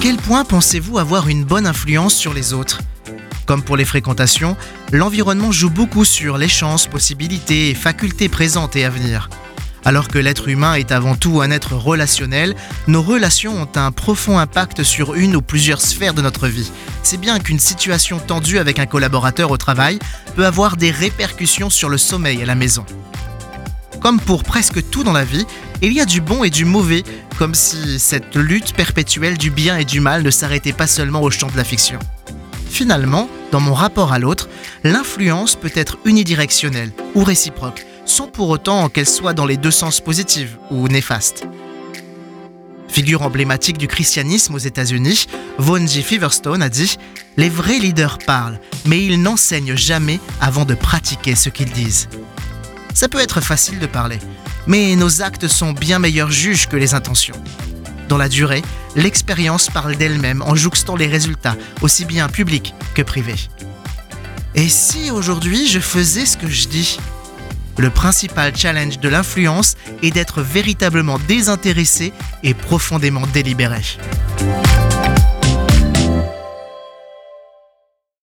quel point pensez-vous avoir une bonne influence sur les autres? Comme pour les fréquentations, l'environnement joue beaucoup sur les chances, possibilités et facultés présentes et à venir. Alors que l'être humain est avant tout un être relationnel, nos relations ont un profond impact sur une ou plusieurs sphères de notre vie. C'est bien qu'une situation tendue avec un collaborateur au travail peut avoir des répercussions sur le sommeil à la maison. Comme pour presque tout dans la vie, il y a du bon et du mauvais, comme si cette lutte perpétuelle du bien et du mal ne s'arrêtait pas seulement au champ de la fiction. Finalement, dans mon rapport à l'autre, l'influence peut être unidirectionnelle ou réciproque sans pour autant qu'elle soit dans les deux sens positive ou néfaste. Figure emblématique du christianisme aux États-Unis, Vaughan G. Feverstone a dit Les vrais leaders parlent, mais ils n'enseignent jamais avant de pratiquer ce qu'ils disent. Ça peut être facile de parler, mais nos actes sont bien meilleurs juges que les intentions. Dans la durée, l'expérience parle d'elle-même en jouxtant les résultats, aussi bien publics que privés. Et si aujourd'hui je faisais ce que je dis? Le principal challenge de l'influence est d'être véritablement désintéressé et profondément délibéré.